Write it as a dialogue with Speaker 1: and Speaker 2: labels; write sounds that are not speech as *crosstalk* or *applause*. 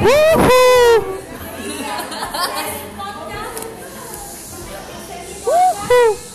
Speaker 1: Woohoo! *laughs* Woohoo!